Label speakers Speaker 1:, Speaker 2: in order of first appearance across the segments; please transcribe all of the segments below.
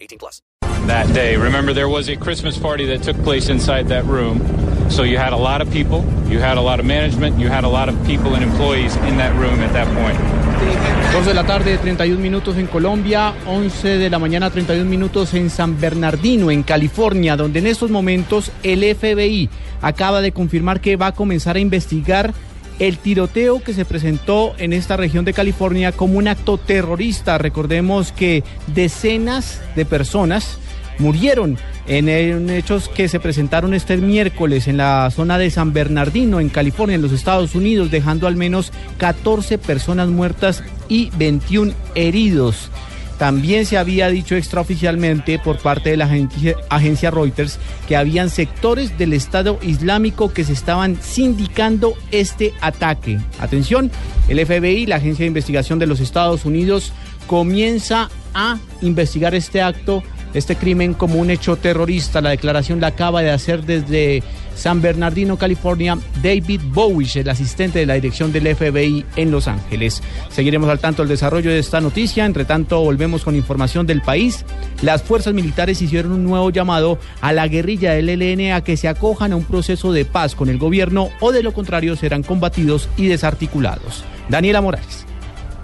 Speaker 1: 18 plus.
Speaker 2: That day, remember there was a Christmas party that took place inside that room. So you had a lot of people, you had a lot of management, you had a lot of people and employees in that room at that point.
Speaker 3: 2 de la tarde, 31 minutos en Colombia, 11 de la mañana, 31 minutos en San Bernardino, en California, donde en estos momentos el FBI acaba de confirmar que va a comenzar a investigar el tiroteo que se presentó en esta región de California como un acto terrorista. Recordemos que decenas de personas murieron en, hechos que se presentaron este miércoles en la zona de San Bernardino, en California, en los Estados Unidos, dejando al menos 14 personas muertas y 21 heridos. También se había dicho extraoficialmente por parte de la agencia, Reuters que habían sectores del Estado Islámico que se estaban sindicando este ataque. Atención, el FBI, la Agencia de Investigación de los Estados Unidos, comienza a investigar este acto este crimen como un hecho terrorista. La declaración la acaba de hacer desde San Bernardino, California, David Bowish, el asistente de la dirección del FBI en Los Ángeles. Seguiremos al tanto el desarrollo de esta noticia. Entre tanto, volvemos con información del país. Las fuerzas militares hicieron un nuevo llamado a la guerrilla del ELN a que se acojan a un proceso de paz con el gobierno o de lo contrario serán combatidos y desarticulados. Daniela Morales.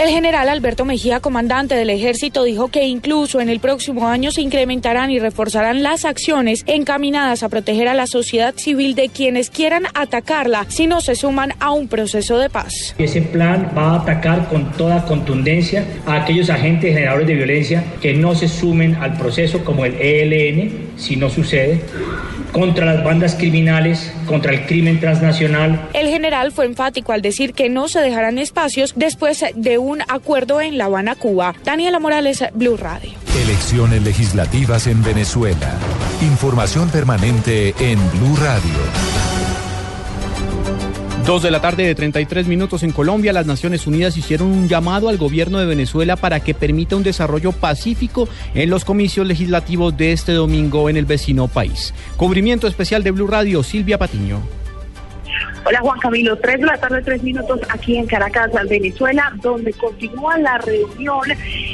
Speaker 4: El general Alberto Mejía, comandante del ejército, dijo que incluso en el próximo año se incrementarán y reforzarán las acciones encaminadas a proteger a la sociedad civil de quienes quieran atacarla si no se suman a un proceso de paz.
Speaker 5: Ese plan va a atacar con toda contundencia a aquellos agentes generadores de violencia que no se sumen al proceso como el ELN, si no sucede contra las bandas criminales, contra el crimen transnacional.
Speaker 4: El general fue enfático al decir que no se dejarán espacios después de un acuerdo en La Habana, Cuba. Daniela Morales, Blue Radio.
Speaker 6: Elecciones legislativas en Venezuela. Información permanente en Blue Radio.
Speaker 3: Dos de la tarde de 33 minutos en Colombia, las Naciones Unidas hicieron un llamado al gobierno de Venezuela para que permita un desarrollo pacífico en los comicios legislativos de este domingo en el vecino país. Cubrimiento especial de Blue Radio, Silvia Patiño.
Speaker 7: Hola Juan Camilo, tres de la tarde, tres minutos aquí en Caracas, Venezuela, donde continúa la reunión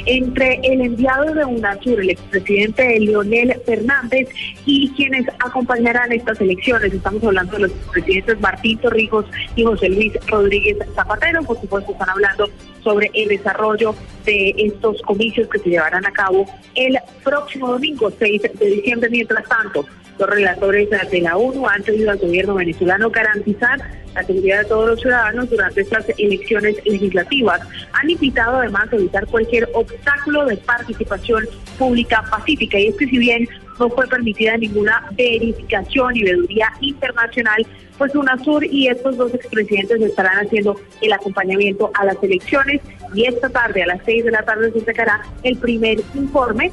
Speaker 7: entre el enviado de UNASUR, el expresidente Leonel Fernández, y quienes acompañarán estas elecciones. Estamos hablando de los presidentes Martín Torrijos y José Luis Rodríguez Zapatero. Por supuesto, están hablando sobre el desarrollo de estos comicios que se llevarán a cabo el próximo domingo, 6 de diciembre. Mientras tanto, los relatores de la ONU han pedido al gobierno venezolano garantizar la seguridad de todos los ciudadanos durante estas elecciones legislativas. Han invitado además a evitar cualquier obstáculo de participación pública pacífica. Y es que si bien no fue permitida ninguna verificación y veeduría internacional, pues UNASUR y estos dos expresidentes estarán haciendo el acompañamiento a las elecciones y esta tarde a las seis de la tarde se sacará el primer informe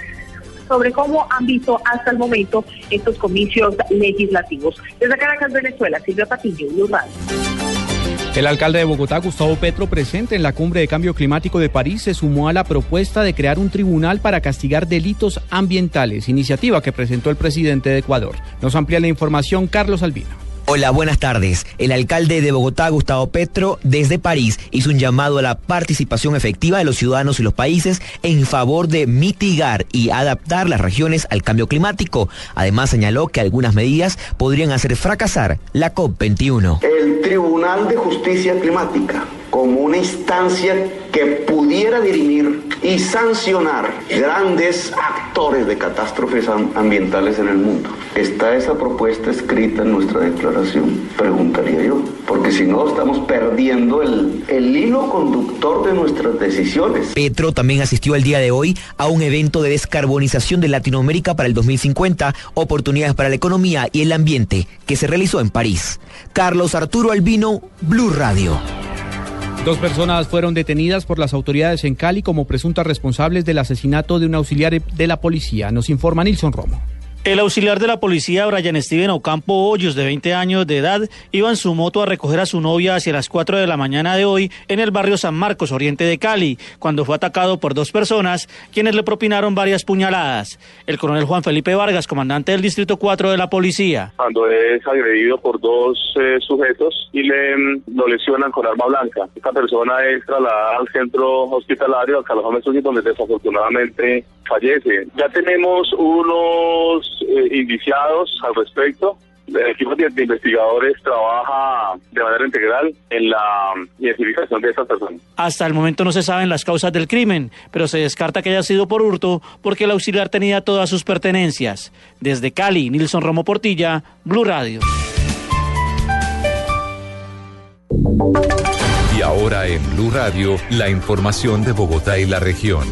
Speaker 7: sobre cómo han visto hasta el momento estos comicios legislativos. Desde Caracas, Venezuela, Silvia Patillo, Blue
Speaker 3: El alcalde de Bogotá, Gustavo Petro, presente en la cumbre de cambio climático de París, se sumó a la propuesta de crear un tribunal para castigar delitos ambientales, iniciativa que presentó el presidente de Ecuador. Nos amplía la información Carlos Albino.
Speaker 8: Hola, buenas tardes. El alcalde de Bogotá, Gustavo Petro, desde París, hizo un llamado a la participación efectiva de los ciudadanos y los países en favor de mitigar y adaptar las regiones al cambio climático. Además, señaló que algunas medidas podrían hacer fracasar la COP21.
Speaker 9: El Tribunal de Justicia Climática como una instancia que pudiera dirimir y sancionar grandes actores de catástrofes ambientales en el mundo. ¿Está esa propuesta escrita en nuestra declaración? Preguntaría yo, porque si no estamos perdiendo el, el hilo conductor de nuestras decisiones.
Speaker 8: Petro también asistió el día de hoy a un evento de descarbonización de Latinoamérica para el 2050, oportunidades para la economía y el ambiente, que se realizó en París. Carlos Arturo Albino, Blue Radio.
Speaker 3: Dos personas fueron detenidas por las autoridades en Cali como presuntas responsables del asesinato de un auxiliar de la policía. Nos informa Nilson Romo.
Speaker 7: El auxiliar de la policía, Brian Steven Ocampo Hoyos, de 20 años de edad, iba en su moto a recoger a su novia hacia las 4 de la mañana de hoy en el barrio San Marcos, oriente de Cali, cuando fue atacado por dos personas, quienes le propinaron varias puñaladas. El coronel Juan Felipe Vargas, comandante del Distrito 4 de la policía.
Speaker 10: Cuando es agredido por dos eh, sujetos y le mm, lo lesionan con arma blanca. Esta persona es trasladada al centro hospitalario, al Gómez donde desafortunadamente fallece. Ya tenemos unos eh, indiciados al respecto. El equipo de, investigadores trabaja de manera integral en la identificación de estas personas.
Speaker 7: Hasta el momento no se saben las causas del crimen, pero se descarta que haya sido por hurto porque el auxiliar tenía todas sus pertenencias. Desde Cali, Nilson Romo Portilla, Blue Radio.
Speaker 6: Y ahora en Blue Radio, la información de Bogotá y la región.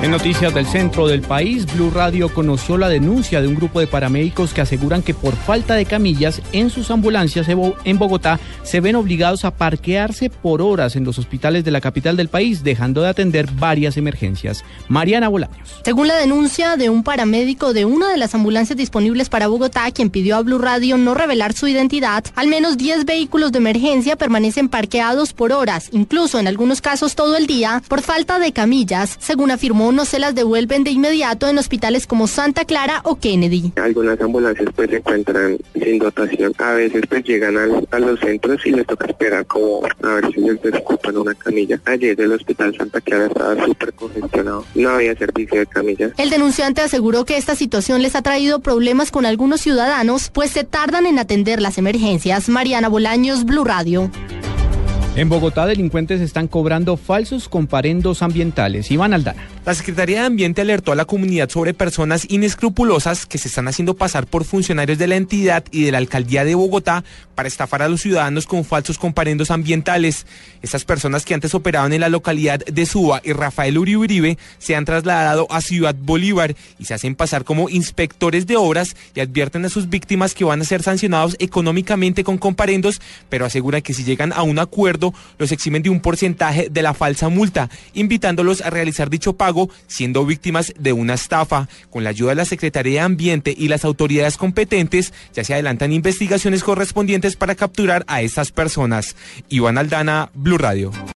Speaker 3: En noticias del centro del país, Blue Radio conoció la denuncia de un grupo de paramédicos que aseguran que por falta de camillas en sus ambulancias en Bogotá se ven obligados a parquearse por horas en los hospitales de la capital del país, dejando de atender varias emergencias. Mariana Bolaños.
Speaker 11: Según la denuncia de un paramédico de una de las ambulancias disponibles para Bogotá, quien pidió a Blue Radio no revelar su identidad, al menos 10 vehículos de emergencia permanecen parqueados por horas, incluso en algunos casos todo el día, por falta de camillas, según afirmó no se las devuelven de inmediato en hospitales como Santa Clara o Kennedy.
Speaker 12: Algunas ambulancias pues se encuentran sin dotación. A veces pues llegan al, a los centros y les toca esperar como a ver si les desocupan una camilla. Ayer el hospital Santa Clara estaba súper congestionado. No había servicio de camillas.
Speaker 11: El denunciante aseguró que esta situación les ha traído problemas con algunos ciudadanos, pues se tardan en atender las emergencias. Mariana Bolaños, Blue Radio.
Speaker 3: En Bogotá, delincuentes están cobrando falsos comparendos ambientales. Iván Aldana.
Speaker 13: La Secretaría de Ambiente alertó a la comunidad sobre personas inescrupulosas que se están haciendo pasar por funcionarios de la entidad y de la alcaldía de Bogotá para estafar a los ciudadanos con falsos comparendos ambientales. Estas personas que antes operaban en la localidad de Suba y Rafael Uribe Uribe se han trasladado a Ciudad Bolívar y se hacen pasar como inspectores de obras y advierten a sus víctimas que van a ser sancionados económicamente con comparendos, pero aseguran que si llegan a un acuerdo los eximen de un porcentaje de la falsa multa, invitándolos a realizar dicho pago siendo víctimas de una estafa. Con la ayuda de la Secretaría de Ambiente y las autoridades competentes, ya se adelantan investigaciones correspondientes para capturar a estas personas. Iván Aldana, Blue Radio.